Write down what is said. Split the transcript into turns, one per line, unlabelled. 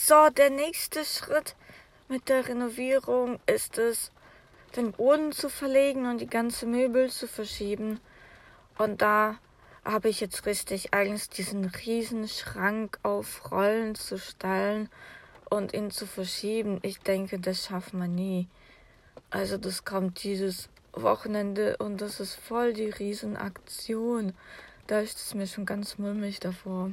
So, der nächste Schritt mit der Renovierung ist es, den Boden zu verlegen und die ganze Möbel zu verschieben. Und da habe ich jetzt richtig Angst, diesen riesen Schrank auf Rollen zu stellen und ihn zu verschieben. Ich denke, das schafft man nie. Also das kommt dieses Wochenende und das ist voll die Riesenaktion. Da ist es mir schon ganz mulmig davor.